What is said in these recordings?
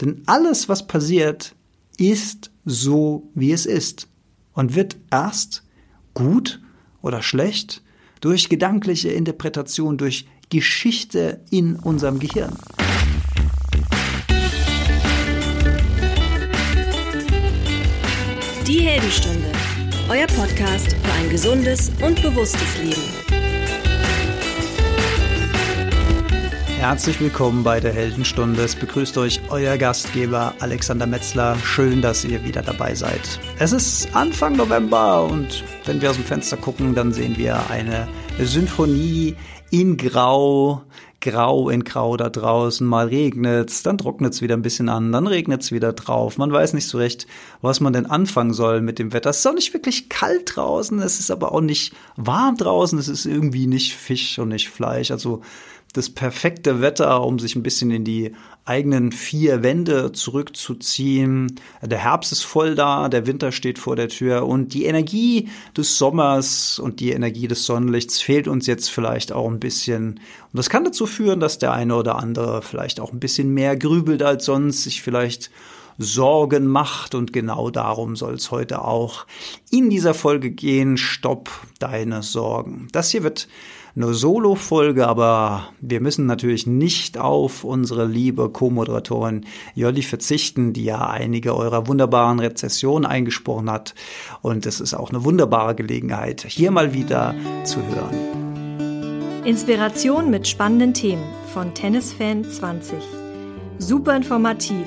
Denn alles, was passiert, ist so, wie es ist und wird erst gut oder schlecht durch gedankliche Interpretation, durch Geschichte in unserem Gehirn. Die Heldenstunde, euer Podcast für ein gesundes und bewusstes Leben. Herzlich willkommen bei der Heldenstunde. Es begrüßt euch euer Gastgeber Alexander Metzler. Schön, dass ihr wieder dabei seid. Es ist Anfang November und wenn wir aus dem Fenster gucken, dann sehen wir eine Symphonie in Grau. Grau in Grau da draußen. Mal regnet's, dann trocknet's wieder ein bisschen an, dann regnet's wieder drauf. Man weiß nicht so recht, was man denn anfangen soll mit dem Wetter. Es ist auch nicht wirklich kalt draußen, es ist aber auch nicht warm draußen, es ist irgendwie nicht Fisch und nicht Fleisch. Also das perfekte Wetter, um sich ein bisschen in die eigenen vier Wände zurückzuziehen. Der Herbst ist voll da, der Winter steht vor der Tür und die Energie des Sommers und die Energie des Sonnenlichts fehlt uns jetzt vielleicht auch ein bisschen. Und das kann dazu führen, dass der eine oder andere vielleicht auch ein bisschen mehr grübelt als sonst, sich vielleicht Sorgen macht und genau darum soll es heute auch in dieser Folge gehen. Stopp deine Sorgen. Das hier wird eine Solo-Folge, aber wir müssen natürlich nicht auf unsere liebe Co-Moderatorin Jolli verzichten, die ja einige eurer wunderbaren Rezessionen eingesprochen hat. Und es ist auch eine wunderbare Gelegenheit, hier mal wieder zu hören. Inspiration mit spannenden Themen von Tennisfan 20. Super informativ.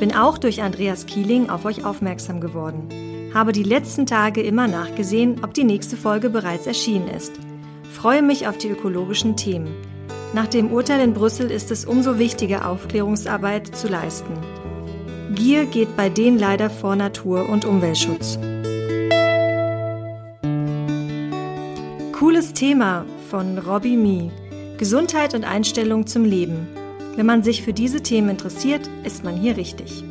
Bin auch durch Andreas Kieling auf euch aufmerksam geworden. Habe die letzten Tage immer nachgesehen, ob die nächste Folge bereits erschienen ist freue mich auf die ökologischen Themen. Nach dem Urteil in Brüssel ist es umso wichtiger, Aufklärungsarbeit zu leisten. Gier geht bei denen leider vor Natur- und Umweltschutz. Cooles Thema von Robbie Me. Gesundheit und Einstellung zum Leben. Wenn man sich für diese Themen interessiert, ist man hier richtig.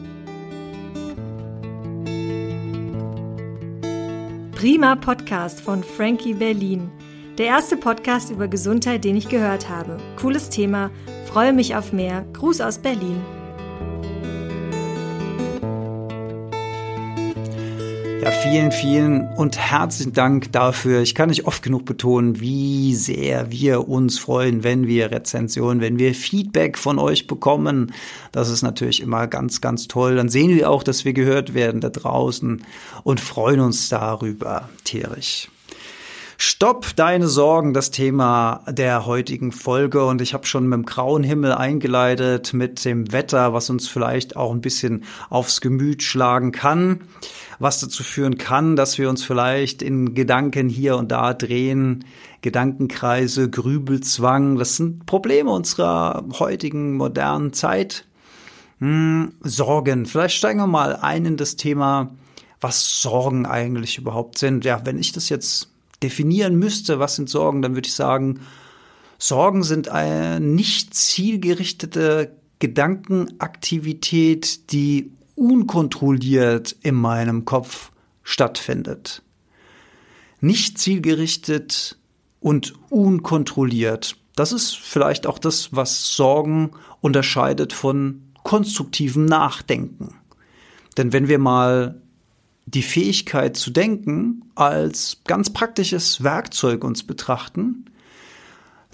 Prima Podcast von Frankie Berlin. Der erste Podcast über Gesundheit, den ich gehört habe. Cooles Thema. Freue mich auf mehr. Gruß aus Berlin. Ja, vielen, vielen und herzlichen Dank dafür. Ich kann nicht oft genug betonen, wie sehr wir uns freuen, wenn wir Rezensionen, wenn wir Feedback von euch bekommen. Das ist natürlich immer ganz, ganz toll. Dann sehen wir auch, dass wir gehört werden da draußen und freuen uns darüber tierisch. Stopp deine Sorgen, das Thema der heutigen Folge. Und ich habe schon mit dem grauen Himmel eingeleitet, mit dem Wetter, was uns vielleicht auch ein bisschen aufs Gemüt schlagen kann, was dazu führen kann, dass wir uns vielleicht in Gedanken hier und da drehen, Gedankenkreise, Grübelzwang. Das sind Probleme unserer heutigen modernen Zeit. Hm, Sorgen. Vielleicht steigen wir mal ein in das Thema, was Sorgen eigentlich überhaupt sind. Ja, wenn ich das jetzt definieren müsste, was sind Sorgen, dann würde ich sagen, Sorgen sind eine nicht zielgerichtete Gedankenaktivität, die unkontrolliert in meinem Kopf stattfindet. Nicht zielgerichtet und unkontrolliert. Das ist vielleicht auch das, was Sorgen unterscheidet von konstruktivem Nachdenken. Denn wenn wir mal die Fähigkeit zu denken als ganz praktisches Werkzeug uns betrachten,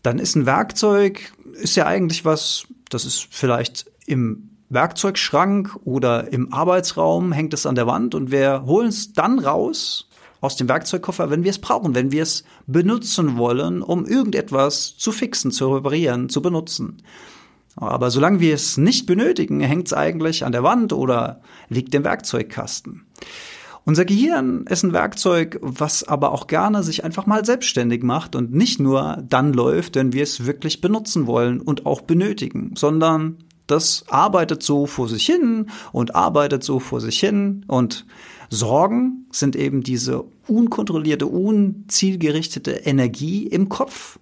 dann ist ein Werkzeug, ist ja eigentlich was, das ist vielleicht im Werkzeugschrank oder im Arbeitsraum, hängt es an der Wand und wir holen es dann raus aus dem Werkzeugkoffer, wenn wir es brauchen, wenn wir es benutzen wollen, um irgendetwas zu fixen, zu reparieren, zu benutzen. Aber solange wir es nicht benötigen, hängt es eigentlich an der Wand oder liegt im Werkzeugkasten. Unser Gehirn ist ein Werkzeug, was aber auch gerne sich einfach mal selbstständig macht und nicht nur dann läuft, wenn wir es wirklich benutzen wollen und auch benötigen, sondern das arbeitet so vor sich hin und arbeitet so vor sich hin und Sorgen sind eben diese unkontrollierte, unzielgerichtete Energie im Kopf,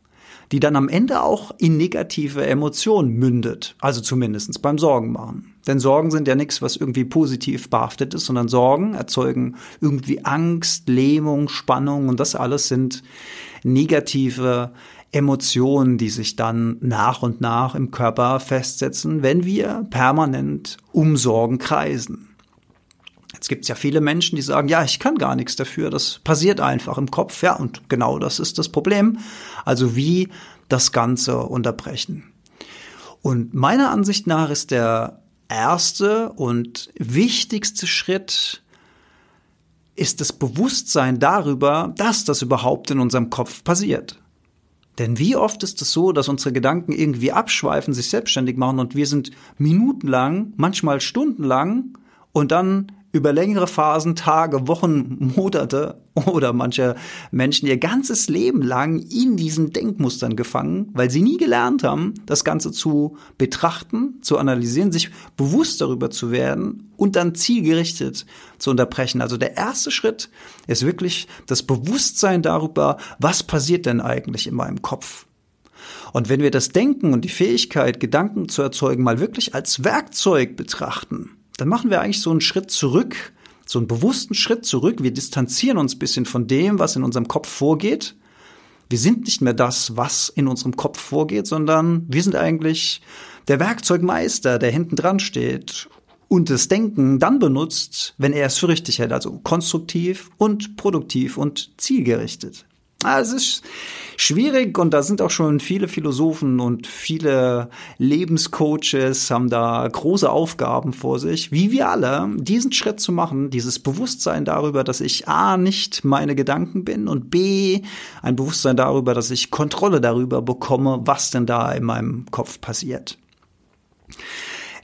die dann am Ende auch in negative Emotionen mündet. Also zumindestens beim Sorgen machen. Denn Sorgen sind ja nichts, was irgendwie positiv behaftet ist, sondern Sorgen erzeugen irgendwie Angst, Lähmung, Spannung und das alles sind negative Emotionen, die sich dann nach und nach im Körper festsetzen, wenn wir permanent um Sorgen kreisen. Jetzt gibt es ja viele Menschen, die sagen, ja, ich kann gar nichts dafür, das passiert einfach im Kopf. Ja, und genau das ist das Problem. Also wie das Ganze unterbrechen. Und meiner Ansicht nach ist der erste und wichtigste Schritt, ist das Bewusstsein darüber, dass das überhaupt in unserem Kopf passiert. Denn wie oft ist es so, dass unsere Gedanken irgendwie abschweifen, sich selbstständig machen und wir sind minutenlang, manchmal stundenlang und dann über längere Phasen, Tage, Wochen, Monate oder manche Menschen ihr ganzes Leben lang in diesen Denkmustern gefangen, weil sie nie gelernt haben, das Ganze zu betrachten, zu analysieren, sich bewusst darüber zu werden und dann zielgerichtet zu unterbrechen. Also der erste Schritt ist wirklich das Bewusstsein darüber, was passiert denn eigentlich in meinem Kopf. Und wenn wir das Denken und die Fähigkeit, Gedanken zu erzeugen, mal wirklich als Werkzeug betrachten, dann machen wir eigentlich so einen Schritt zurück, so einen bewussten Schritt zurück. Wir distanzieren uns ein bisschen von dem, was in unserem Kopf vorgeht. Wir sind nicht mehr das, was in unserem Kopf vorgeht, sondern wir sind eigentlich der Werkzeugmeister, der hinten dran steht und das Denken dann benutzt, wenn er es für richtig hält, also konstruktiv und produktiv und zielgerichtet. Ah, es ist schwierig und da sind auch schon viele Philosophen und viele Lebenscoaches haben da große Aufgaben vor sich, wie wir alle, diesen Schritt zu machen, dieses Bewusstsein darüber, dass ich A, nicht meine Gedanken bin und B, ein Bewusstsein darüber, dass ich Kontrolle darüber bekomme, was denn da in meinem Kopf passiert.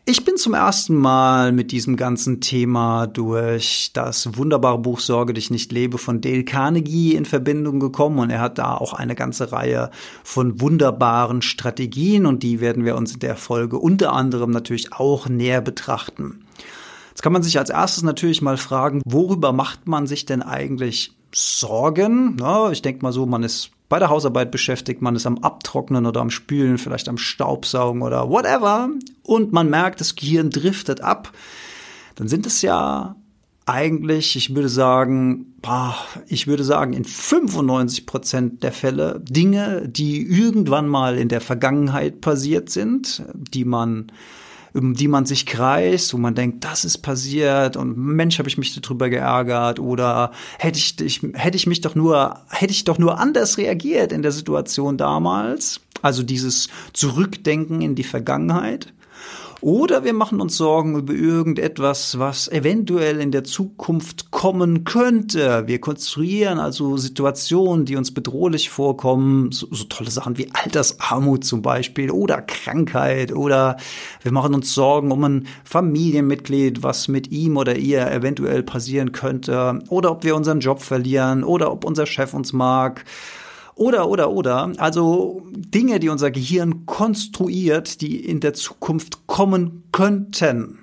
Ich bin zum ersten Mal mit diesem ganzen Thema durch das wunderbare Buch Sorge dich nicht lebe von Dale Carnegie in Verbindung gekommen und er hat da auch eine ganze Reihe von wunderbaren Strategien und die werden wir uns in der Folge unter anderem natürlich auch näher betrachten. Jetzt kann man sich als erstes natürlich mal fragen, worüber macht man sich denn eigentlich Sorgen? Ja, ich denke mal so, man ist bei der Hausarbeit beschäftigt, man ist am Abtrocknen oder am Spülen, vielleicht am Staubsaugen oder whatever. Und man merkt, das Gehirn driftet ab, dann sind es ja eigentlich, ich würde sagen, ich würde sagen, in 95 Prozent der Fälle Dinge, die irgendwann mal in der Vergangenheit passiert sind, die man um die man sich kreist, wo man denkt, das ist passiert und Mensch, habe ich mich darüber geärgert oder hätte ich, ich hätte ich mich doch nur hätte ich doch nur anders reagiert in der Situation damals. Also dieses Zurückdenken in die Vergangenheit. Oder wir machen uns Sorgen über irgendetwas, was eventuell in der Zukunft kommen könnte. Wir konstruieren also Situationen, die uns bedrohlich vorkommen, so, so tolle Sachen wie Altersarmut zum Beispiel oder Krankheit oder wir machen uns Sorgen um ein Familienmitglied, was mit ihm oder ihr eventuell passieren könnte. Oder ob wir unseren Job verlieren oder ob unser Chef uns mag oder, oder, oder. Also Dinge, die unser Gehirn konstruiert, die in der Zukunft kommen könnten.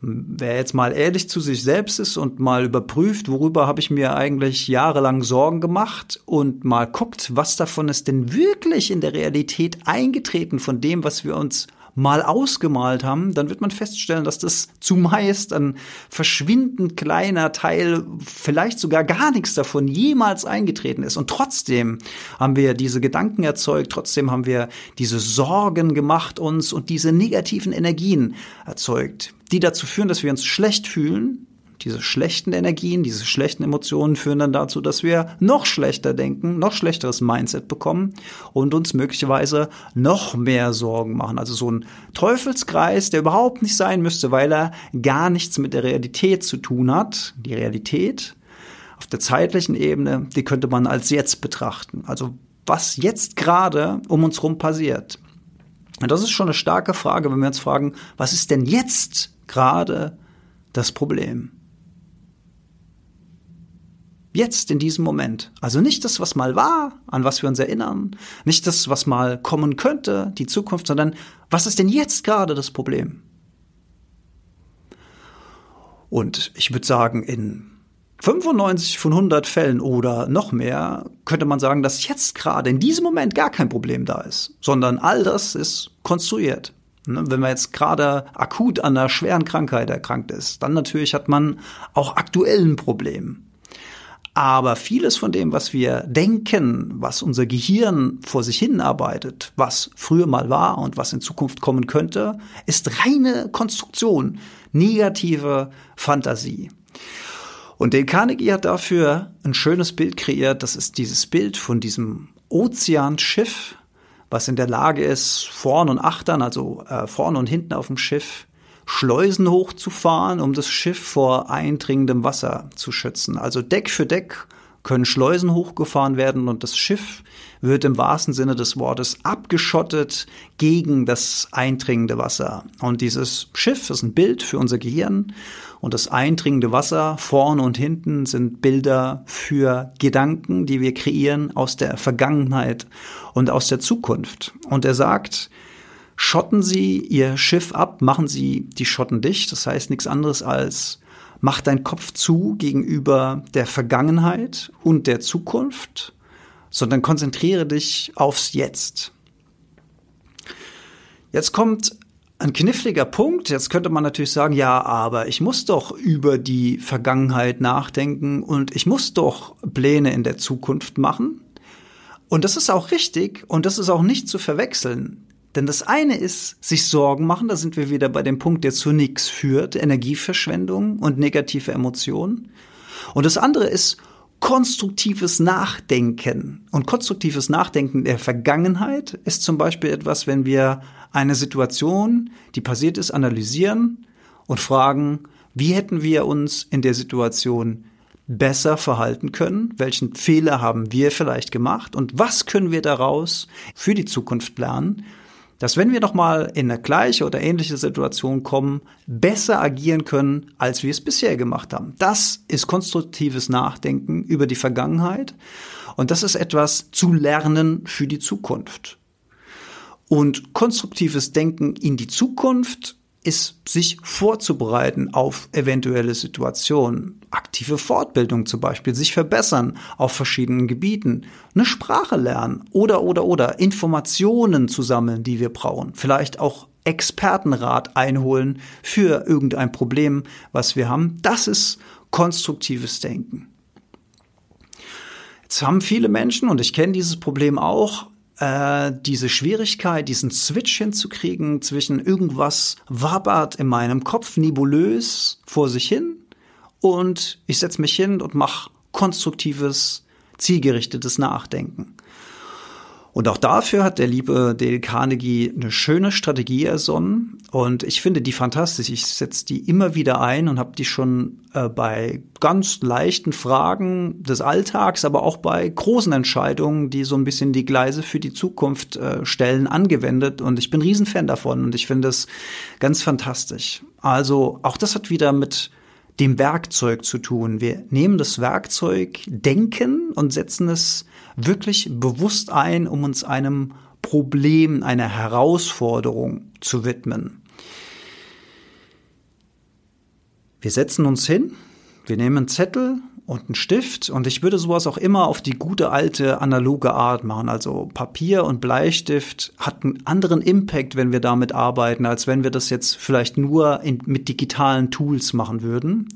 Wer jetzt mal ehrlich zu sich selbst ist und mal überprüft, worüber habe ich mir eigentlich jahrelang Sorgen gemacht und mal guckt, was davon ist denn wirklich in der Realität eingetreten von dem, was wir uns mal ausgemalt haben, dann wird man feststellen, dass das zumeist ein verschwindend kleiner Teil, vielleicht sogar gar nichts davon jemals eingetreten ist. Und trotzdem haben wir diese Gedanken erzeugt, trotzdem haben wir diese Sorgen gemacht uns und diese negativen Energien erzeugt, die dazu führen, dass wir uns schlecht fühlen, diese schlechten Energien, diese schlechten Emotionen führen dann dazu, dass wir noch schlechter denken, noch schlechteres Mindset bekommen und uns möglicherweise noch mehr Sorgen machen. Also so ein Teufelskreis, der überhaupt nicht sein müsste, weil er gar nichts mit der Realität zu tun hat. Die Realität auf der zeitlichen Ebene, die könnte man als jetzt betrachten. Also was jetzt gerade um uns rum passiert. Und das ist schon eine starke Frage, wenn wir uns fragen, was ist denn jetzt gerade das Problem? Jetzt in diesem Moment. Also nicht das, was mal war, an was wir uns erinnern, nicht das, was mal kommen könnte, die Zukunft, sondern was ist denn jetzt gerade das Problem? Und ich würde sagen, in 95 von 100 Fällen oder noch mehr könnte man sagen, dass jetzt gerade in diesem Moment gar kein Problem da ist, sondern all das ist konstruiert. Ne, wenn man jetzt gerade akut an einer schweren Krankheit erkrankt ist, dann natürlich hat man auch aktuell ein Problem. Aber vieles von dem, was wir denken, was unser Gehirn vor sich hin arbeitet, was früher mal war und was in Zukunft kommen könnte, ist reine Konstruktion, negative Fantasie. Und Dale Carnegie hat dafür ein schönes Bild kreiert. Das ist dieses Bild von diesem Ozeanschiff, was in der Lage ist, vorn und achtern, also äh, vorne und hinten auf dem Schiff, Schleusen hochzufahren, um das Schiff vor eindringendem Wasser zu schützen. Also Deck für Deck können Schleusen hochgefahren werden und das Schiff wird im wahrsten Sinne des Wortes abgeschottet gegen das eindringende Wasser. Und dieses Schiff ist ein Bild für unser Gehirn und das eindringende Wasser vorne und hinten sind Bilder für Gedanken, die wir kreieren aus der Vergangenheit und aus der Zukunft. Und er sagt, schotten Sie Ihr Schiff ab, machen Sie die Schotten dicht. Das heißt nichts anderes als mach dein Kopf zu gegenüber der Vergangenheit und der Zukunft, sondern konzentriere dich aufs Jetzt. Jetzt kommt ein kniffliger Punkt. Jetzt könnte man natürlich sagen, ja, aber ich muss doch über die Vergangenheit nachdenken und ich muss doch Pläne in der Zukunft machen. Und das ist auch richtig und das ist auch nicht zu verwechseln. Denn das eine ist, sich Sorgen machen, da sind wir wieder bei dem Punkt, der zu nichts führt, Energieverschwendung und negative Emotionen. Und das andere ist konstruktives Nachdenken. Und konstruktives Nachdenken der Vergangenheit ist zum Beispiel etwas, wenn wir eine Situation, die passiert ist, analysieren und fragen, wie hätten wir uns in der Situation besser verhalten können? Welchen Fehler haben wir vielleicht gemacht? Und was können wir daraus für die Zukunft lernen? Dass wenn wir nochmal in eine gleiche oder ähnliche Situation kommen, besser agieren können, als wir es bisher gemacht haben. Das ist konstruktives Nachdenken über die Vergangenheit. Und das ist etwas zu lernen für die Zukunft. Und konstruktives Denken in die Zukunft ist, sich vorzubereiten auf eventuelle Situationen. Aktive Fortbildung zum Beispiel, sich verbessern auf verschiedenen Gebieten, eine Sprache lernen oder, oder, oder Informationen zu sammeln, die wir brauchen. Vielleicht auch Expertenrat einholen für irgendein Problem, was wir haben. Das ist konstruktives Denken. Jetzt haben viele Menschen, und ich kenne dieses Problem auch, äh, diese Schwierigkeit, diesen Switch hinzukriegen zwischen irgendwas wabert in meinem Kopf nebulös vor sich hin und ich setze mich hin und mache konstruktives, zielgerichtetes Nachdenken. Und auch dafür hat der liebe Dale Carnegie eine schöne Strategie ersonnen. Und ich finde die fantastisch. Ich setze die immer wieder ein und habe die schon äh, bei ganz leichten Fragen des Alltags, aber auch bei großen Entscheidungen, die so ein bisschen die Gleise für die Zukunft äh, stellen, angewendet. Und ich bin Riesenfan davon und ich finde es ganz fantastisch. Also auch das hat wieder mit dem Werkzeug zu tun. Wir nehmen das Werkzeug Denken und setzen es wirklich bewusst ein, um uns einem Problem, einer Herausforderung zu widmen. Wir setzen uns hin, wir nehmen einen Zettel und einen Stift und ich würde sowas auch immer auf die gute alte analoge Art machen. Also Papier und Bleistift hat einen anderen Impact, wenn wir damit arbeiten, als wenn wir das jetzt vielleicht nur in, mit digitalen Tools machen würden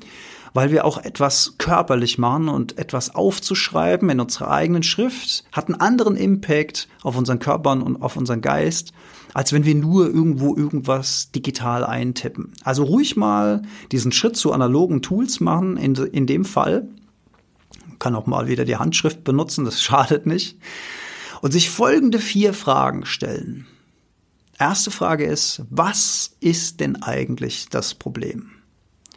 weil wir auch etwas körperlich machen und etwas aufzuschreiben in unserer eigenen Schrift hat einen anderen Impact auf unseren Körper und auf unseren Geist, als wenn wir nur irgendwo irgendwas digital eintippen. Also ruhig mal diesen Schritt zu analogen Tools machen, in, in dem Fall. Man kann auch mal wieder die Handschrift benutzen, das schadet nicht. Und sich folgende vier Fragen stellen. Erste Frage ist, was ist denn eigentlich das Problem?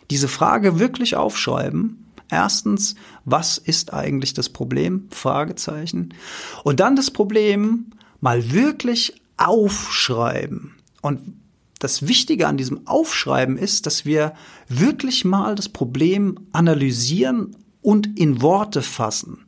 Diese Frage wirklich aufschreiben. Erstens, was ist eigentlich das Problem? Fragezeichen. Und dann das Problem mal wirklich aufschreiben. Und das Wichtige an diesem Aufschreiben ist, dass wir wirklich mal das Problem analysieren und in Worte fassen.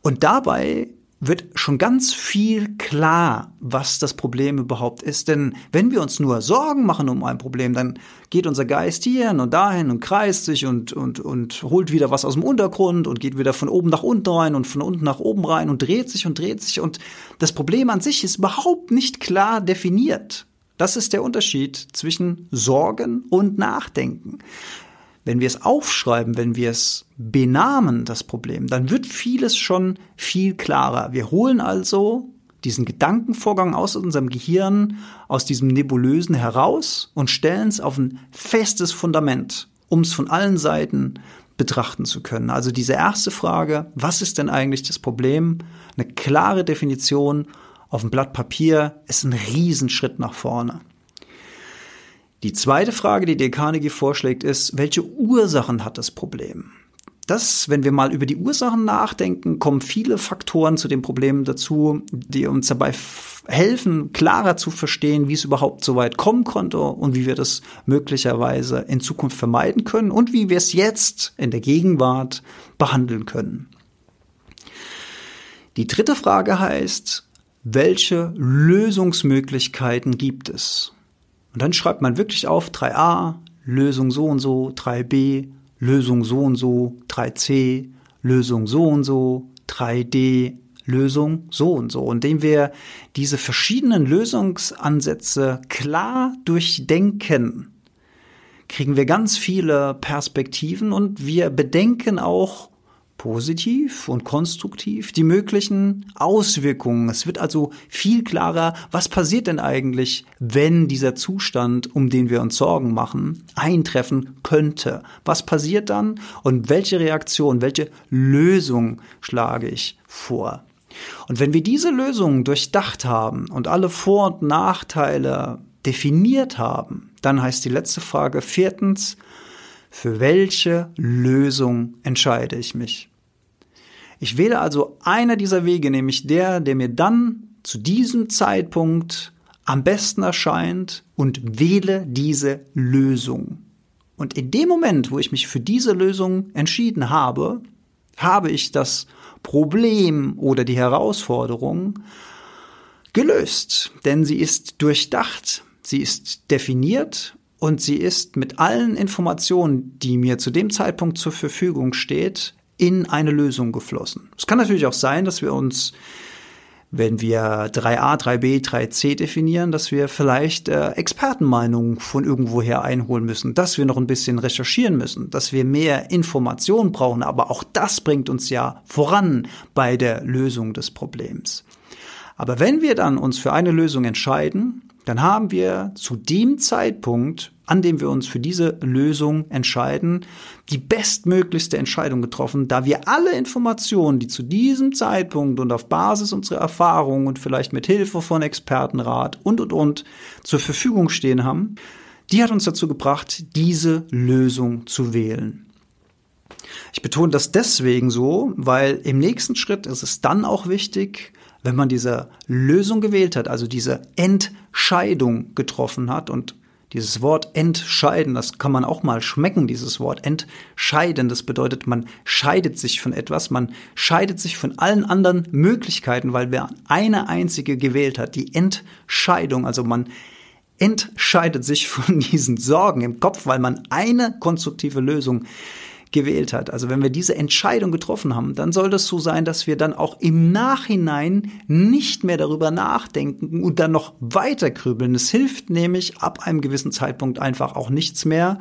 Und dabei wird schon ganz viel klar, was das Problem überhaupt ist. Denn wenn wir uns nur Sorgen machen um ein Problem, dann geht unser Geist hierhin und dahin und kreist sich und, und, und holt wieder was aus dem Untergrund und geht wieder von oben nach unten rein und von unten nach oben rein und dreht sich und dreht sich. Und das Problem an sich ist überhaupt nicht klar definiert. Das ist der Unterschied zwischen Sorgen und Nachdenken. Wenn wir es aufschreiben, wenn wir es benamen, das Problem, dann wird vieles schon viel klarer. Wir holen also diesen Gedankenvorgang aus unserem Gehirn, aus diesem Nebulösen heraus und stellen es auf ein festes Fundament, um es von allen Seiten betrachten zu können. Also diese erste Frage, was ist denn eigentlich das Problem? Eine klare Definition auf dem Blatt Papier ist ein Riesenschritt nach vorne. Die zweite Frage, die dir Carnegie vorschlägt, ist, welche Ursachen hat das Problem? Das, wenn wir mal über die Ursachen nachdenken, kommen viele Faktoren zu dem Problem dazu, die uns dabei helfen, klarer zu verstehen, wie es überhaupt so weit kommen konnte und wie wir das möglicherweise in Zukunft vermeiden können und wie wir es jetzt in der Gegenwart behandeln können. Die dritte Frage heißt, welche Lösungsmöglichkeiten gibt es? Und dann schreibt man wirklich auf 3a, Lösung so und so, 3b, Lösung so und so, 3c, Lösung so und so, 3d, Lösung so und so, indem wir diese verschiedenen Lösungsansätze klar durchdenken, kriegen wir ganz viele Perspektiven und wir bedenken auch positiv und konstruktiv die möglichen Auswirkungen. Es wird also viel klarer, was passiert denn eigentlich, wenn dieser Zustand, um den wir uns Sorgen machen, eintreffen könnte. Was passiert dann und welche Reaktion, welche Lösung schlage ich vor? Und wenn wir diese Lösungen durchdacht haben und alle Vor- und Nachteile definiert haben, dann heißt die letzte Frage viertens, für welche Lösung entscheide ich mich? Ich wähle also einer dieser Wege, nämlich der, der mir dann zu diesem Zeitpunkt am besten erscheint und wähle diese Lösung. Und in dem Moment, wo ich mich für diese Lösung entschieden habe, habe ich das Problem oder die Herausforderung gelöst. Denn sie ist durchdacht, sie ist definiert und sie ist mit allen Informationen, die mir zu dem Zeitpunkt zur Verfügung steht, in eine Lösung geflossen. Es kann natürlich auch sein, dass wir uns wenn wir 3a, 3b, 3c definieren, dass wir vielleicht äh, Expertenmeinungen von irgendwoher einholen müssen, dass wir noch ein bisschen recherchieren müssen, dass wir mehr Informationen brauchen. Aber auch das bringt uns ja voran bei der Lösung des Problems. Aber wenn wir dann uns für eine Lösung entscheiden, dann haben wir zu dem Zeitpunkt, an dem wir uns für diese Lösung entscheiden, die bestmöglichste Entscheidung getroffen, da wir alle Informationen, die zu diesem Zeitpunkt und auf Basis unserer Erfahrungen und vielleicht mit Hilfe von Expertenrat und und und zur Verfügung stehen haben, die hat uns dazu gebracht, diese Lösung zu wählen. Ich betone das deswegen so, weil im nächsten Schritt ist es dann auch wichtig, wenn man diese Lösung gewählt hat, also diese Entscheidung getroffen hat und dieses Wort entscheiden, das kann man auch mal schmecken, dieses Wort entscheiden. Das bedeutet, man scheidet sich von etwas, man scheidet sich von allen anderen Möglichkeiten, weil wer eine einzige gewählt hat, die Entscheidung, also man entscheidet sich von diesen Sorgen im Kopf, weil man eine konstruktive Lösung gewählt hat. Also wenn wir diese Entscheidung getroffen haben, dann soll das so sein, dass wir dann auch im Nachhinein nicht mehr darüber nachdenken und dann noch weiter grübeln. Es hilft nämlich ab einem gewissen Zeitpunkt einfach auch nichts mehr,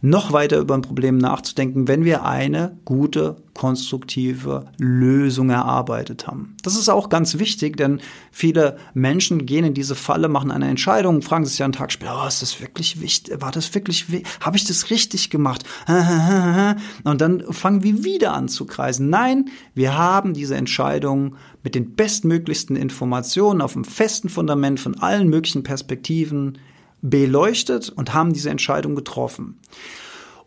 noch weiter über ein Problem nachzudenken, wenn wir eine gute, konstruktive Lösung erarbeitet haben. Das ist auch ganz wichtig, denn viele Menschen gehen in diese Falle, machen eine Entscheidung, fragen sich ja einen Tag später, oh, ist das wirklich wichtig? War das wirklich, habe ich das richtig gemacht? Und dann fangen wir wieder an zu kreisen. Nein, wir haben diese Entscheidung mit den bestmöglichsten Informationen auf einem festen Fundament von allen möglichen Perspektiven beleuchtet und haben diese Entscheidung getroffen.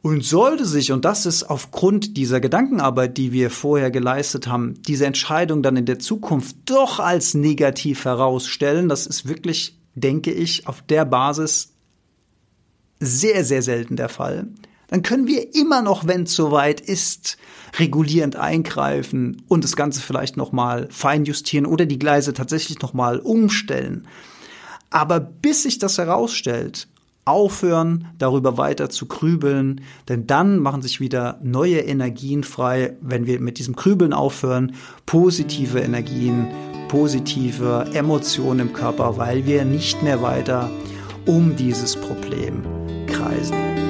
Und sollte sich, und das ist aufgrund dieser Gedankenarbeit, die wir vorher geleistet haben, diese Entscheidung dann in der Zukunft doch als negativ herausstellen, das ist wirklich, denke ich, auf der Basis sehr, sehr selten der Fall, dann können wir immer noch, wenn es soweit ist, regulierend eingreifen und das Ganze vielleicht nochmal feinjustieren oder die Gleise tatsächlich nochmal umstellen. Aber bis sich das herausstellt, aufhören, darüber weiter zu grübeln, denn dann machen sich wieder neue Energien frei, wenn wir mit diesem Grübeln aufhören, positive Energien, positive Emotionen im Körper, weil wir nicht mehr weiter um dieses Problem kreisen.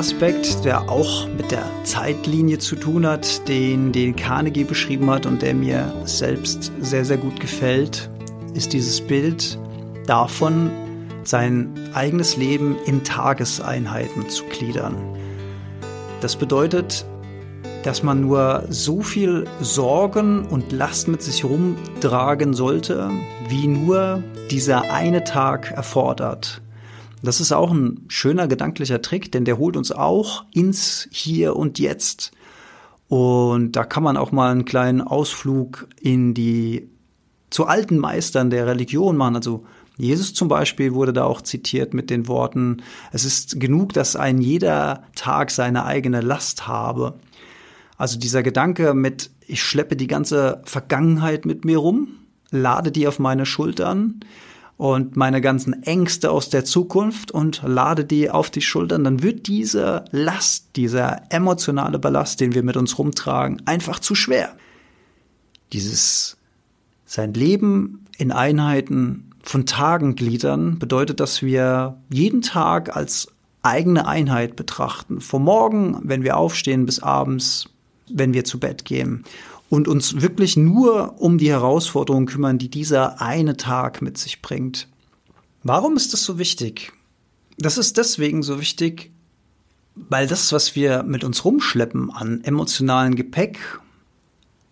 Aspekt, der auch mit der Zeitlinie zu tun hat, den, den Carnegie beschrieben hat und der mir selbst sehr, sehr gut gefällt, ist dieses Bild davon, sein eigenes Leben in Tageseinheiten zu gliedern. Das bedeutet, dass man nur so viel Sorgen und Last mit sich rumtragen sollte, wie nur dieser eine Tag erfordert. Das ist auch ein schöner gedanklicher Trick, denn der holt uns auch ins Hier und Jetzt. Und da kann man auch mal einen kleinen Ausflug in die zu alten Meistern der Religion machen. Also Jesus zum Beispiel wurde da auch zitiert mit den Worten, es ist genug, dass ein jeder Tag seine eigene Last habe. Also dieser Gedanke mit, ich schleppe die ganze Vergangenheit mit mir rum, lade die auf meine Schultern und meine ganzen Ängste aus der Zukunft und lade die auf die Schultern, dann wird diese Last, dieser emotionale Ballast, den wir mit uns rumtragen, einfach zu schwer. Dieses sein Leben in Einheiten von Tagen gliedern bedeutet, dass wir jeden Tag als eigene Einheit betrachten. Vom Morgen, wenn wir aufstehen, bis abends, wenn wir zu Bett gehen. Und uns wirklich nur um die Herausforderungen kümmern, die dieser eine Tag mit sich bringt. Warum ist das so wichtig? Das ist deswegen so wichtig, weil das, was wir mit uns rumschleppen an emotionalen Gepäck,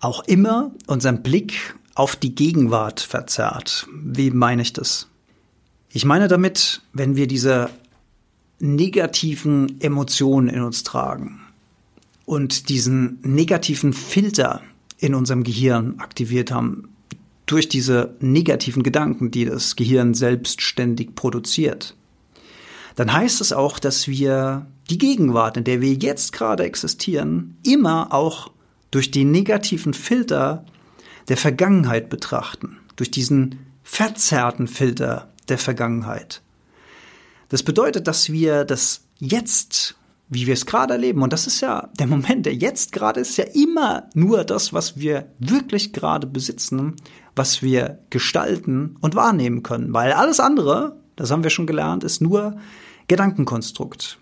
auch immer unseren Blick auf die Gegenwart verzerrt. Wie meine ich das? Ich meine damit, wenn wir diese negativen Emotionen in uns tragen und diesen negativen Filter in unserem Gehirn aktiviert haben, durch diese negativen Gedanken, die das Gehirn selbstständig produziert, dann heißt es auch, dass wir die Gegenwart, in der wir jetzt gerade existieren, immer auch durch die negativen Filter der Vergangenheit betrachten, durch diesen verzerrten Filter der Vergangenheit. Das bedeutet, dass wir das Jetzt, wie wir es gerade erleben, und das ist ja der Moment, der jetzt gerade ist, ja immer nur das, was wir wirklich gerade besitzen, was wir gestalten und wahrnehmen können, weil alles andere, das haben wir schon gelernt, ist nur Gedankenkonstrukt.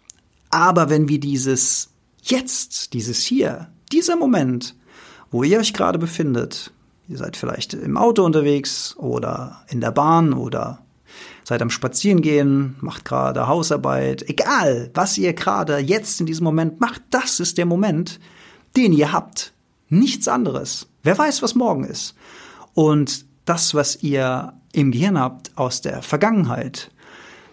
Aber wenn wir dieses Jetzt, dieses Hier, dieser Moment, wo ihr euch gerade befindet, Ihr seid vielleicht im Auto unterwegs oder in der Bahn oder seid am Spazierengehen, macht gerade Hausarbeit. Egal, was ihr gerade jetzt in diesem Moment macht, das ist der Moment, den ihr habt. Nichts anderes. Wer weiß, was morgen ist. Und das, was ihr im Gehirn habt aus der Vergangenheit,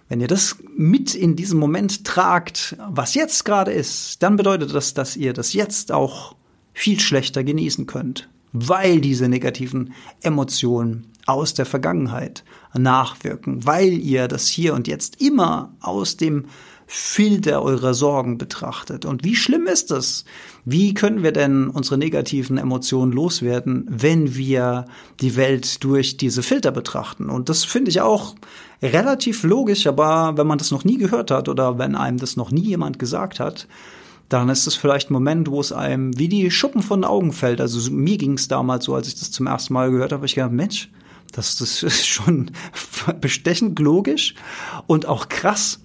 wenn ihr das mit in diesem Moment tragt, was jetzt gerade ist, dann bedeutet das, dass ihr das jetzt auch viel schlechter genießen könnt weil diese negativen Emotionen aus der Vergangenheit nachwirken, weil ihr das hier und jetzt immer aus dem Filter eurer Sorgen betrachtet. Und wie schlimm ist das? Wie können wir denn unsere negativen Emotionen loswerden, wenn wir die Welt durch diese Filter betrachten? Und das finde ich auch relativ logisch, aber wenn man das noch nie gehört hat oder wenn einem das noch nie jemand gesagt hat, dann ist es vielleicht ein Moment, wo es einem wie die Schuppen von den Augen fällt. Also mir ging es damals so, als ich das zum ersten Mal gehört habe, ich gedacht, Mensch, das, das ist schon bestechend logisch und auch krass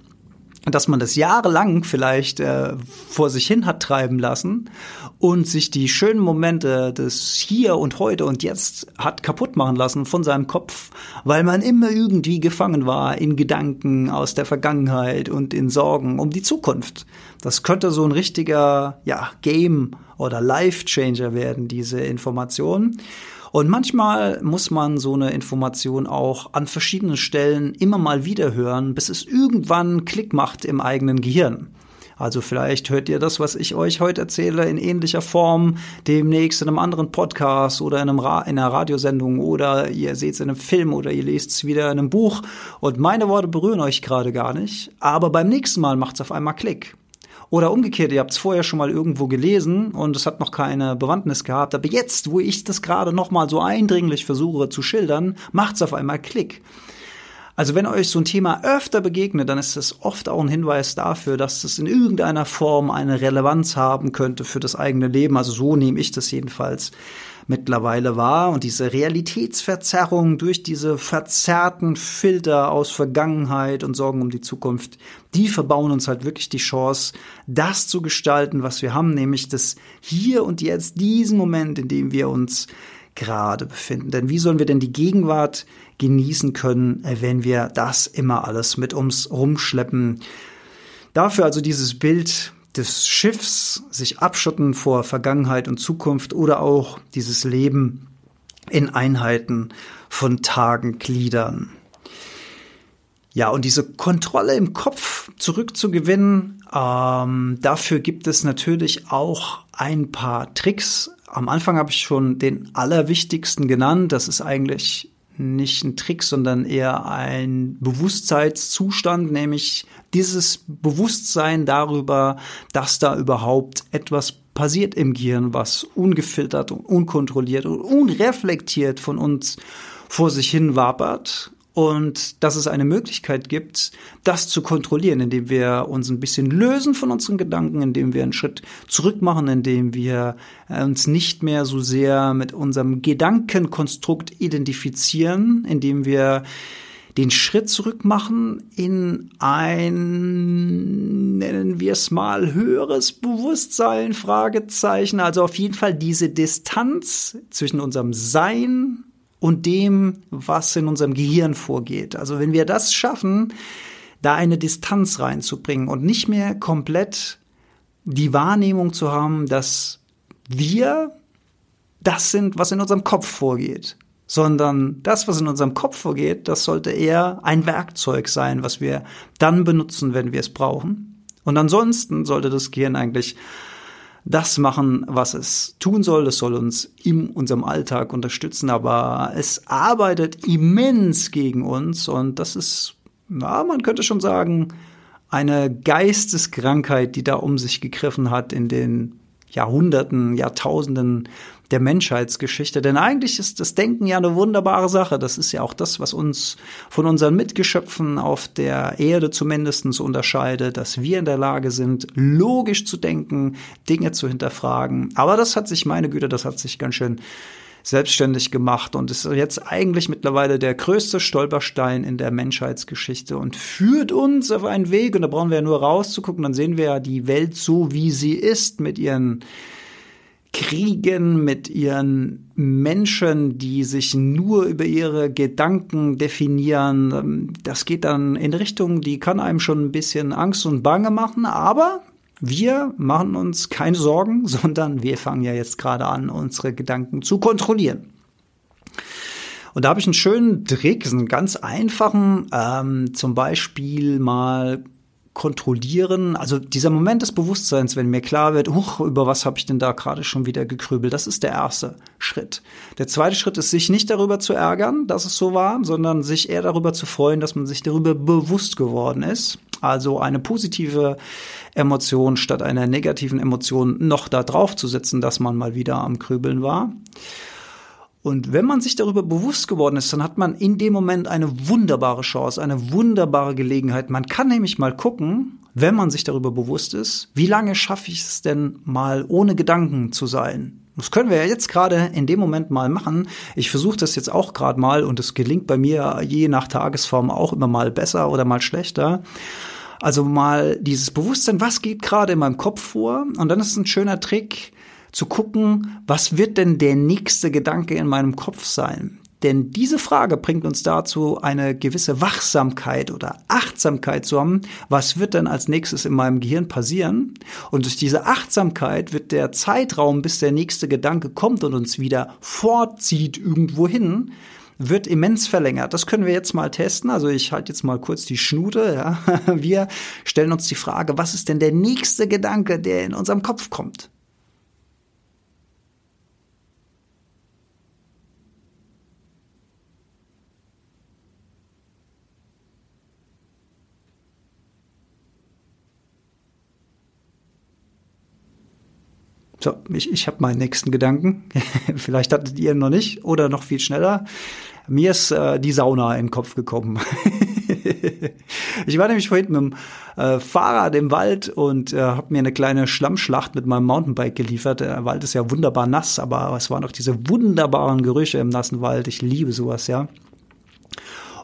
dass man das jahrelang vielleicht äh, vor sich hin hat treiben lassen und sich die schönen Momente des Hier und heute und jetzt hat kaputt machen lassen von seinem Kopf, weil man immer irgendwie gefangen war in Gedanken aus der Vergangenheit und in Sorgen um die Zukunft. Das könnte so ein richtiger ja, Game oder Life Changer werden, diese Information. Und manchmal muss man so eine Information auch an verschiedenen Stellen immer mal wieder hören, bis es irgendwann Klick macht im eigenen Gehirn. Also vielleicht hört ihr das, was ich euch heute erzähle, in ähnlicher Form demnächst in einem anderen Podcast oder in, Ra in einer Radiosendung oder ihr seht es in einem Film oder ihr lest es wieder in einem Buch und meine Worte berühren euch gerade gar nicht, aber beim nächsten Mal macht es auf einmal Klick. Oder umgekehrt, ihr habt es vorher schon mal irgendwo gelesen und es hat noch keine Bewandtnis gehabt. Aber jetzt, wo ich das gerade noch so eindringlich versuche zu schildern, macht es auf einmal Klick. Also wenn euch so ein Thema öfter begegnet, dann ist das oft auch ein Hinweis dafür, dass es in irgendeiner Form eine Relevanz haben könnte für das eigene Leben. Also so nehme ich das jedenfalls mittlerweile wahr. Und diese Realitätsverzerrung durch diese verzerrten Filter aus Vergangenheit und Sorgen um die Zukunft, die verbauen uns halt wirklich die Chance, das zu gestalten, was wir haben, nämlich das Hier und Jetzt, diesen Moment, in dem wir uns gerade befinden. Denn wie sollen wir denn die Gegenwart genießen können, wenn wir das immer alles mit uns rumschleppen? Dafür also dieses Bild des Schiffs, sich abschotten vor Vergangenheit und Zukunft oder auch dieses Leben in Einheiten von Tagen gliedern. Ja, und diese Kontrolle im Kopf zurückzugewinnen, ähm, dafür gibt es natürlich auch ein paar Tricks. Am Anfang habe ich schon den allerwichtigsten genannt. Das ist eigentlich nicht ein Trick, sondern eher ein Bewusstseinszustand, nämlich dieses Bewusstsein darüber, dass da überhaupt etwas passiert im Gehirn, was ungefiltert und unkontrolliert und unreflektiert von uns vor sich hin wabert. Und dass es eine Möglichkeit gibt, das zu kontrollieren, indem wir uns ein bisschen lösen von unseren Gedanken, indem wir einen Schritt zurück machen, indem wir äh, uns nicht mehr so sehr mit unserem Gedankenkonstrukt identifizieren, indem wir den Schritt zurück machen in ein, nennen wir es mal, höheres Bewusstsein, Fragezeichen, also auf jeden Fall diese Distanz zwischen unserem Sein und dem, was in unserem Gehirn vorgeht. Also wenn wir das schaffen, da eine Distanz reinzubringen und nicht mehr komplett die Wahrnehmung zu haben, dass wir das sind, was in unserem Kopf vorgeht, sondern das, was in unserem Kopf vorgeht, das sollte eher ein Werkzeug sein, was wir dann benutzen, wenn wir es brauchen. Und ansonsten sollte das Gehirn eigentlich das machen, was es tun soll. Es soll uns in unserem Alltag unterstützen, aber es arbeitet immens gegen uns und das ist, ja, man könnte schon sagen, eine Geisteskrankheit, die da um sich gegriffen hat in den Jahrhunderten, Jahrtausenden der Menschheitsgeschichte. Denn eigentlich ist das Denken ja eine wunderbare Sache. Das ist ja auch das, was uns von unseren Mitgeschöpfen auf der Erde zumindestens unterscheidet, dass wir in der Lage sind, logisch zu denken, Dinge zu hinterfragen. Aber das hat sich, meine Güte, das hat sich ganz schön selbstständig gemacht und ist jetzt eigentlich mittlerweile der größte Stolperstein in der Menschheitsgeschichte und führt uns auf einen Weg und da brauchen wir ja nur rauszugucken, dann sehen wir ja die Welt so, wie sie ist mit ihren Kriegen mit ihren Menschen, die sich nur über ihre Gedanken definieren. Das geht dann in Richtung, die kann einem schon ein bisschen Angst und Bange machen, aber wir machen uns keine Sorgen, sondern wir fangen ja jetzt gerade an, unsere Gedanken zu kontrollieren. Und da habe ich einen schönen Trick, einen ganz einfachen, ähm, zum Beispiel mal kontrollieren. Also dieser Moment des Bewusstseins, wenn mir klar wird, huch, über was habe ich denn da gerade schon wieder gekrübelt, das ist der erste Schritt. Der zweite Schritt ist, sich nicht darüber zu ärgern, dass es so war, sondern sich eher darüber zu freuen, dass man sich darüber bewusst geworden ist. Also eine positive Emotion statt einer negativen Emotion noch da drauf zu setzen, dass man mal wieder am Krübeln war. Und wenn man sich darüber bewusst geworden ist, dann hat man in dem Moment eine wunderbare Chance, eine wunderbare Gelegenheit. Man kann nämlich mal gucken, wenn man sich darüber bewusst ist, wie lange schaffe ich es denn mal ohne Gedanken zu sein? Das können wir ja jetzt gerade in dem Moment mal machen. Ich versuche das jetzt auch gerade mal und es gelingt bei mir je nach Tagesform auch immer mal besser oder mal schlechter. Also mal dieses Bewusstsein, was geht gerade in meinem Kopf vor? Und dann ist es ein schöner Trick, zu gucken, was wird denn der nächste Gedanke in meinem Kopf sein? Denn diese Frage bringt uns dazu, eine gewisse Wachsamkeit oder Achtsamkeit zu haben. Was wird denn als nächstes in meinem Gehirn passieren? Und durch diese Achtsamkeit wird der Zeitraum, bis der nächste Gedanke kommt und uns wieder fortzieht irgendwo hin, wird immens verlängert. Das können wir jetzt mal testen. Also ich halte jetzt mal kurz die Schnute. Ja. Wir stellen uns die Frage, was ist denn der nächste Gedanke, der in unserem Kopf kommt? So, ich, ich habe meinen nächsten Gedanken. Vielleicht hattet ihr ihn noch nicht oder noch viel schneller. Mir ist äh, die Sauna in den Kopf gekommen. ich war nämlich vorhin mit dem äh, Fahrrad im Wald und äh, habe mir eine kleine Schlammschlacht mit meinem Mountainbike geliefert. Der Wald ist ja wunderbar nass, aber es waren auch diese wunderbaren Gerüche im nassen Wald. Ich liebe sowas, ja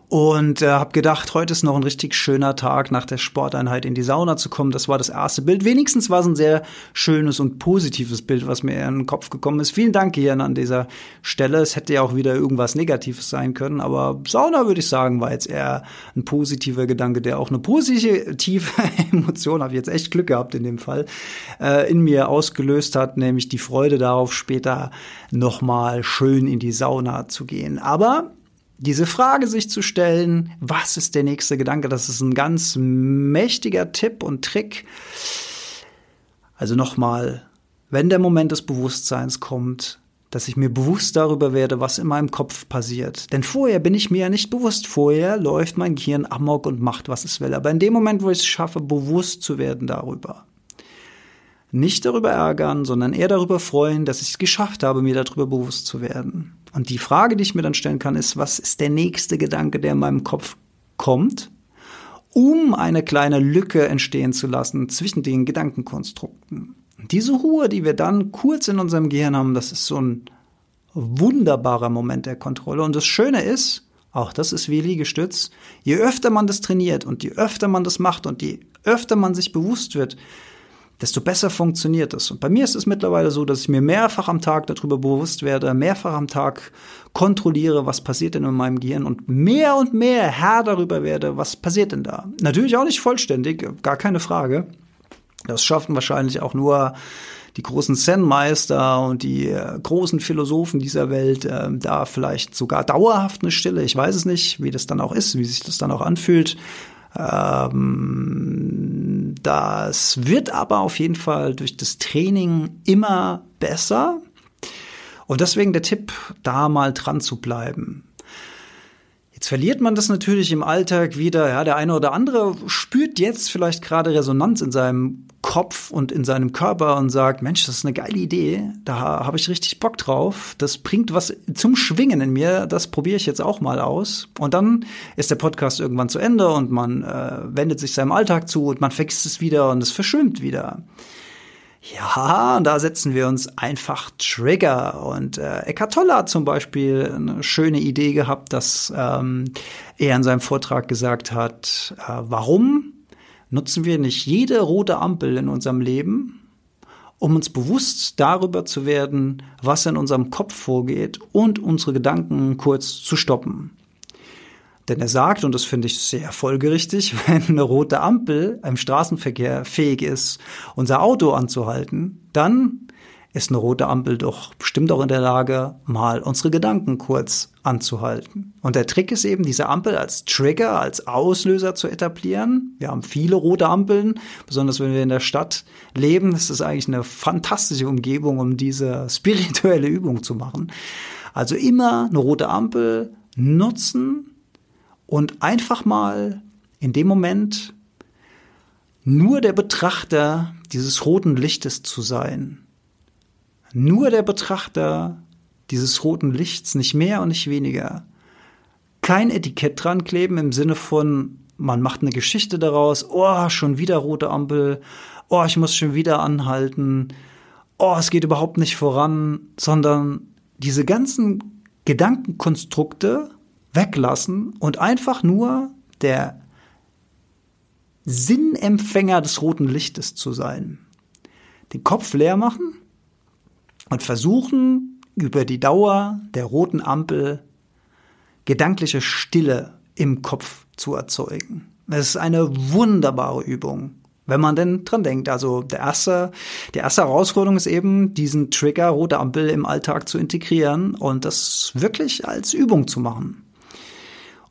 und äh, habe gedacht, heute ist noch ein richtig schöner Tag nach der Sporteinheit in die Sauna zu kommen. Das war das erste Bild. Wenigstens war es ein sehr schönes und positives Bild, was mir in den Kopf gekommen ist. Vielen Dank hier an dieser Stelle. Es hätte ja auch wieder irgendwas Negatives sein können, aber Sauna würde ich sagen, war jetzt eher ein positiver Gedanke, der auch eine positive Emotion, habe ich jetzt echt Glück gehabt in dem Fall, äh, in mir ausgelöst hat, nämlich die Freude darauf, später nochmal schön in die Sauna zu gehen. Aber diese Frage sich zu stellen, was ist der nächste Gedanke, das ist ein ganz mächtiger Tipp und Trick. Also nochmal, wenn der Moment des Bewusstseins kommt, dass ich mir bewusst darüber werde, was in meinem Kopf passiert. Denn vorher bin ich mir ja nicht bewusst. Vorher läuft mein Gehirn amok und macht, was es will. Aber in dem Moment, wo ich es schaffe, bewusst zu werden darüber, nicht darüber ärgern, sondern eher darüber freuen, dass ich es geschafft habe, mir darüber bewusst zu werden. Und die Frage, die ich mir dann stellen kann, ist, was ist der nächste Gedanke, der in meinem Kopf kommt, um eine kleine Lücke entstehen zu lassen zwischen den Gedankenkonstrukten. Diese Ruhe, die wir dann kurz in unserem Gehirn haben, das ist so ein wunderbarer Moment der Kontrolle. Und das Schöne ist, auch das ist wie Liegestütz, je öfter man das trainiert und je öfter man das macht und je öfter man sich bewusst wird, desto besser funktioniert es. Und bei mir ist es mittlerweile so, dass ich mir mehrfach am Tag darüber bewusst werde, mehrfach am Tag kontrolliere, was passiert denn in meinem Gehirn und mehr und mehr Herr darüber werde, was passiert denn da. Natürlich auch nicht vollständig, gar keine Frage. Das schaffen wahrscheinlich auch nur die großen Zen-Meister und die äh, großen Philosophen dieser Welt, äh, da vielleicht sogar dauerhaft eine Stille. Ich weiß es nicht, wie das dann auch ist, wie sich das dann auch anfühlt. Ähm, das wird aber auf jeden Fall durch das Training immer besser. Und deswegen der Tipp, da mal dran zu bleiben. Jetzt verliert man das natürlich im Alltag wieder. Ja, der eine oder andere spürt jetzt vielleicht gerade Resonanz in seinem Kopf und in seinem Körper und sagt, Mensch, das ist eine geile Idee, da habe ich richtig Bock drauf, das bringt was zum Schwingen in mir, das probiere ich jetzt auch mal aus. Und dann ist der Podcast irgendwann zu Ende und man äh, wendet sich seinem Alltag zu und man vergisst es wieder und es verschwimmt wieder. Ja, da setzen wir uns einfach Trigger. Und äh, Eckhart Tolle hat zum Beispiel eine schöne Idee gehabt, dass ähm, er in seinem Vortrag gesagt hat, äh, warum nutzen wir nicht jede rote Ampel in unserem Leben, um uns bewusst darüber zu werden, was in unserem Kopf vorgeht und unsere Gedanken kurz zu stoppen. Denn er sagt, und das finde ich sehr folgerichtig, wenn eine rote Ampel im Straßenverkehr fähig ist, unser Auto anzuhalten, dann ist eine rote Ampel doch bestimmt auch in der Lage, mal unsere Gedanken kurz anzuhalten. Und der Trick ist eben, diese Ampel als Trigger, als Auslöser zu etablieren. Wir haben viele rote Ampeln, besonders wenn wir in der Stadt leben. Das ist eigentlich eine fantastische Umgebung, um diese spirituelle Übung zu machen. Also immer eine rote Ampel nutzen und einfach mal in dem Moment nur der Betrachter dieses roten Lichtes zu sein nur der Betrachter dieses roten Lichts, nicht mehr und nicht weniger. Kein Etikett dran kleben im Sinne von, man macht eine Geschichte daraus, oh, schon wieder rote Ampel, oh, ich muss schon wieder anhalten, oh, es geht überhaupt nicht voran, sondern diese ganzen Gedankenkonstrukte weglassen und einfach nur der Sinnempfänger des roten Lichtes zu sein. Den Kopf leer machen und versuchen über die Dauer der roten Ampel gedankliche Stille im Kopf zu erzeugen. Das ist eine wunderbare Übung, wenn man denn dran denkt. Also der erste, die erste Herausforderung ist eben, diesen Trigger rote Ampel im Alltag zu integrieren und das wirklich als Übung zu machen.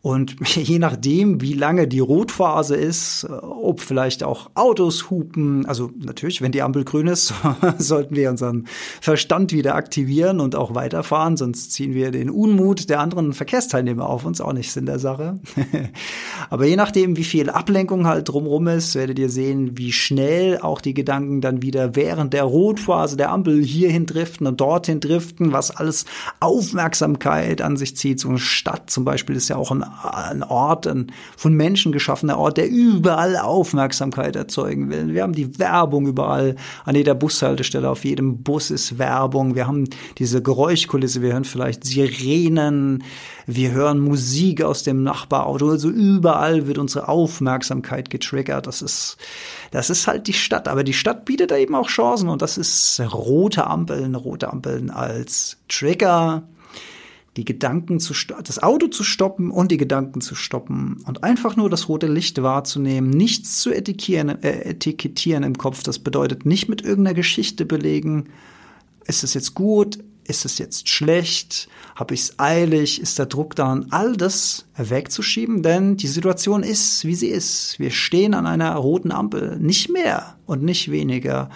Und je nachdem, wie lange die Rotphase ist, äh, ob vielleicht auch Autos hupen, also natürlich, wenn die Ampel grün ist, sollten wir unseren Verstand wieder aktivieren und auch weiterfahren, sonst ziehen wir den Unmut der anderen Verkehrsteilnehmer auf uns, auch nicht Sinn der Sache. Aber je nachdem, wie viel Ablenkung halt drumrum ist, werdet ihr sehen, wie schnell auch die Gedanken dann wieder während der Rotphase der Ampel hierhin driften und dorthin driften, was alles Aufmerksamkeit an sich zieht. So eine Stadt zum Beispiel ist ja auch ein ein Ort, ein von Menschen geschaffener Ort, der überall Aufmerksamkeit erzeugen will. Wir haben die Werbung überall, an jeder Bushaltestelle, auf jedem Bus ist Werbung. Wir haben diese Geräuschkulisse, wir hören vielleicht Sirenen, wir hören Musik aus dem Nachbarauto. Also überall wird unsere Aufmerksamkeit getriggert. Das ist, das ist halt die Stadt. Aber die Stadt bietet da eben auch Chancen und das ist rote Ampeln, rote Ampeln als Trigger die Gedanken zu das Auto zu stoppen und die Gedanken zu stoppen und einfach nur das rote Licht wahrzunehmen, nichts zu etikettieren, äh, etikettieren im Kopf. Das bedeutet nicht mit irgendeiner Geschichte belegen, ist es jetzt gut, ist es jetzt schlecht, habe ich es eilig, ist der Druck daran, all das wegzuschieben, denn die Situation ist, wie sie ist. Wir stehen an einer roten Ampel, nicht mehr und nicht weniger.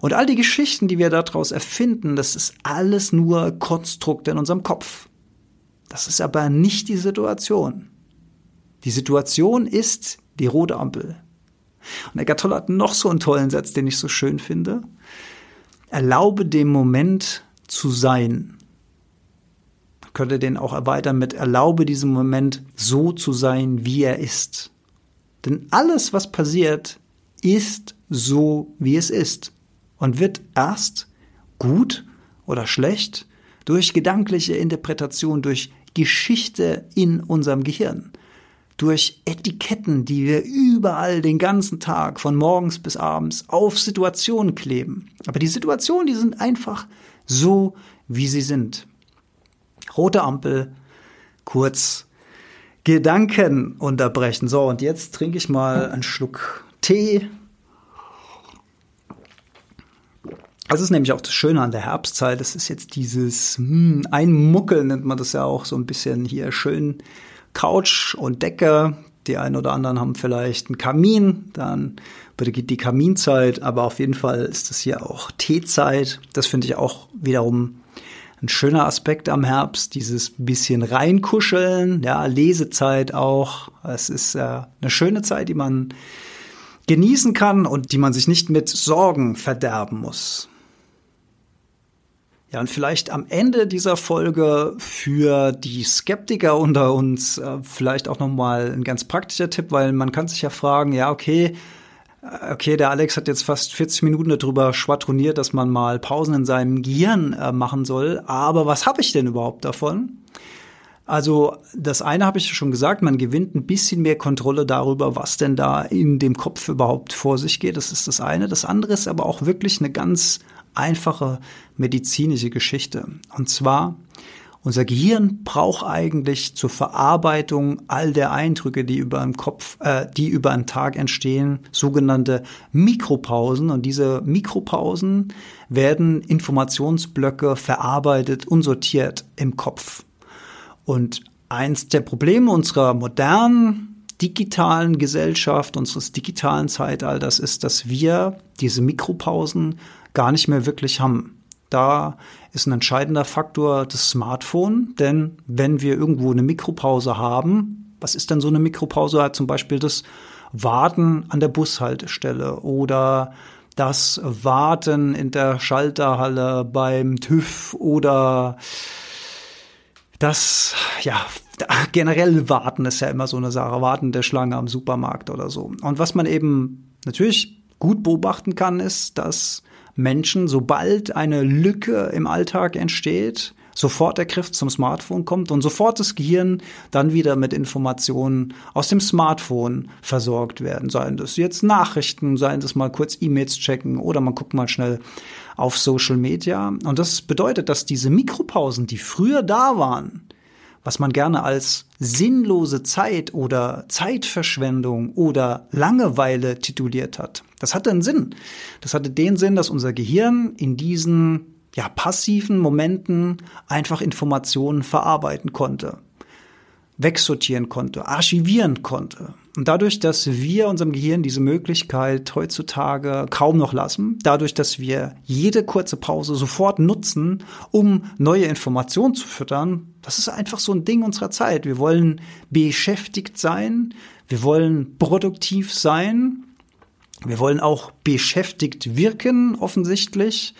Und all die Geschichten, die wir daraus erfinden, das ist alles nur Konstrukte in unserem Kopf. Das ist aber nicht die Situation. Die Situation ist die rote Ampel. Und Eckart Tolle hat noch so einen tollen Satz, den ich so schön finde. Erlaube dem Moment zu sein. Man könnte den auch erweitern mit erlaube diesem Moment so zu sein, wie er ist. Denn alles, was passiert, ist so, wie es ist und wird erst gut oder schlecht durch gedankliche Interpretation, durch Geschichte in unserem Gehirn, durch Etiketten, die wir überall den ganzen Tag von morgens bis abends auf Situationen kleben. Aber die Situationen, die sind einfach so, wie sie sind. Rote Ampel, kurz Gedanken unterbrechen. So, und jetzt trinke ich mal einen Schluck Tee Das ist nämlich auch das Schöne an der Herbstzeit. Das ist jetzt dieses hm, Einmuckeln, nennt man das ja auch so ein bisschen hier schön Couch und Decke. Die einen oder anderen haben vielleicht einen Kamin, dann beginnt die Kaminzeit, aber auf jeden Fall ist das hier auch Teezeit. Das finde ich auch wiederum ein schöner Aspekt am Herbst, dieses bisschen reinkuscheln, ja, Lesezeit auch. Es ist äh, eine schöne Zeit, die man genießen kann und die man sich nicht mit Sorgen verderben muss. Ja, und vielleicht am Ende dieser Folge für die Skeptiker unter uns äh, vielleicht auch nochmal ein ganz praktischer Tipp, weil man kann sich ja fragen, ja, okay, äh, okay, der Alex hat jetzt fast 40 Minuten darüber schwadroniert, dass man mal Pausen in seinem Gehirn äh, machen soll, aber was habe ich denn überhaupt davon? Also das eine habe ich schon gesagt, man gewinnt ein bisschen mehr Kontrolle darüber, was denn da in dem Kopf überhaupt vor sich geht. Das ist das eine. Das andere ist aber auch wirklich eine ganz einfache medizinische Geschichte. Und zwar, unser Gehirn braucht eigentlich zur Verarbeitung all der Eindrücke, die über den Kopf, äh, die über einen Tag entstehen, sogenannte Mikropausen. Und diese Mikropausen werden Informationsblöcke verarbeitet und sortiert im Kopf. Und eins der Probleme unserer modernen digitalen Gesellschaft, unseres digitalen Zeitalters ist, dass wir diese Mikropausen gar nicht mehr wirklich haben. Da ist ein entscheidender Faktor das Smartphone, denn wenn wir irgendwo eine Mikropause haben, was ist denn so eine Mikropause? Zum Beispiel das Warten an der Bushaltestelle oder das Warten in der Schalterhalle beim TÜV oder das, ja, generell Warten ist ja immer so eine Sache. Warten der Schlange am Supermarkt oder so. Und was man eben natürlich gut beobachten kann, ist, dass Menschen, sobald eine Lücke im Alltag entsteht, sofort der Griff zum Smartphone kommt und sofort das Gehirn dann wieder mit Informationen aus dem Smartphone versorgt werden. Seien das jetzt Nachrichten, seien das mal kurz E-Mails checken oder man guckt mal schnell auf Social Media. Und das bedeutet, dass diese Mikropausen, die früher da waren, was man gerne als sinnlose Zeit oder Zeitverschwendung oder Langeweile tituliert hat. Das hatte einen Sinn. Das hatte den Sinn, dass unser Gehirn in diesen ja, passiven Momenten einfach Informationen verarbeiten konnte, wegsortieren konnte, archivieren konnte. Und dadurch, dass wir unserem Gehirn diese Möglichkeit heutzutage kaum noch lassen, dadurch, dass wir jede kurze Pause sofort nutzen, um neue Informationen zu füttern, das ist einfach so ein Ding unserer Zeit. Wir wollen beschäftigt sein, wir wollen produktiv sein, wir wollen auch beschäftigt wirken, offensichtlich.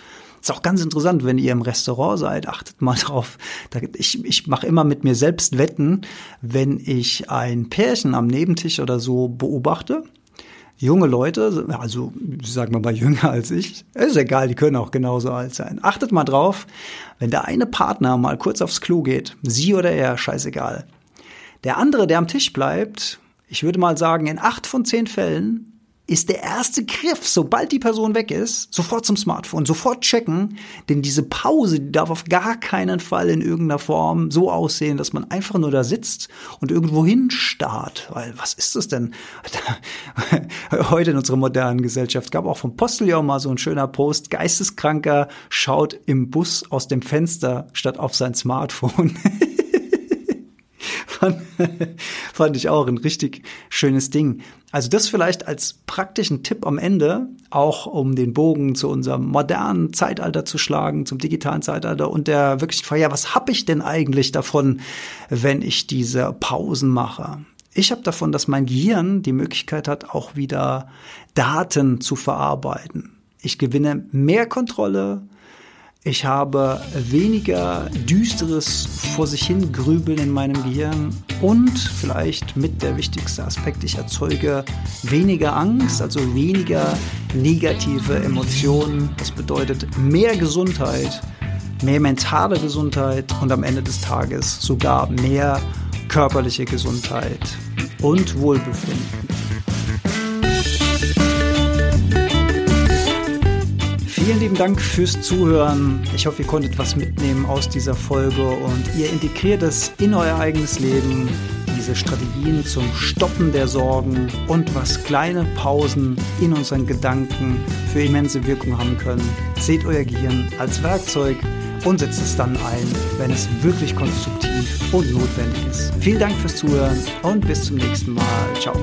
Ist auch ganz interessant, wenn ihr im Restaurant seid, achtet mal drauf. Ich, ich mache immer mit mir selbst Wetten, wenn ich ein Pärchen am Nebentisch oder so beobachte. Junge Leute, also sagen wir mal jünger als ich, ist egal, die können auch genauso alt sein. Achtet mal drauf, wenn der eine Partner mal kurz aufs Klo geht, sie oder er, scheißegal. Der andere, der am Tisch bleibt, ich würde mal sagen, in acht von zehn Fällen ist der erste Griff, sobald die Person weg ist, sofort zum Smartphone, sofort checken, denn diese Pause, die darf auf gar keinen Fall in irgendeiner Form so aussehen, dass man einfach nur da sitzt und irgendwo hinstarrt. Weil was ist das denn? Heute in unserer modernen Gesellschaft gab auch vom Postillon mal so ein schöner Post, Geisteskranker schaut im Bus aus dem Fenster statt auf sein Smartphone. fand, fand ich auch ein richtig schönes Ding. Also das vielleicht als praktischen Tipp am Ende, auch um den Bogen zu unserem modernen Zeitalter zu schlagen, zum digitalen Zeitalter und der wirklichen Frage, ja, was habe ich denn eigentlich davon, wenn ich diese Pausen mache? Ich habe davon, dass mein Gehirn die Möglichkeit hat, auch wieder Daten zu verarbeiten. Ich gewinne mehr Kontrolle, ich habe weniger düsteres vor sich hin grübeln in meinem Gehirn und vielleicht mit der wichtigste Aspekt, ich erzeuge weniger Angst, also weniger negative Emotionen. Das bedeutet mehr Gesundheit, mehr mentale Gesundheit und am Ende des Tages sogar mehr körperliche Gesundheit und Wohlbefinden. Vielen lieben Dank fürs Zuhören. Ich hoffe, ihr konntet was mitnehmen aus dieser Folge und ihr integriert es in euer eigenes Leben, diese Strategien zum Stoppen der Sorgen und was kleine Pausen in unseren Gedanken für immense Wirkung haben können. Seht euer Gehirn als Werkzeug und setzt es dann ein, wenn es wirklich konstruktiv und notwendig ist. Vielen Dank fürs Zuhören und bis zum nächsten Mal. Ciao.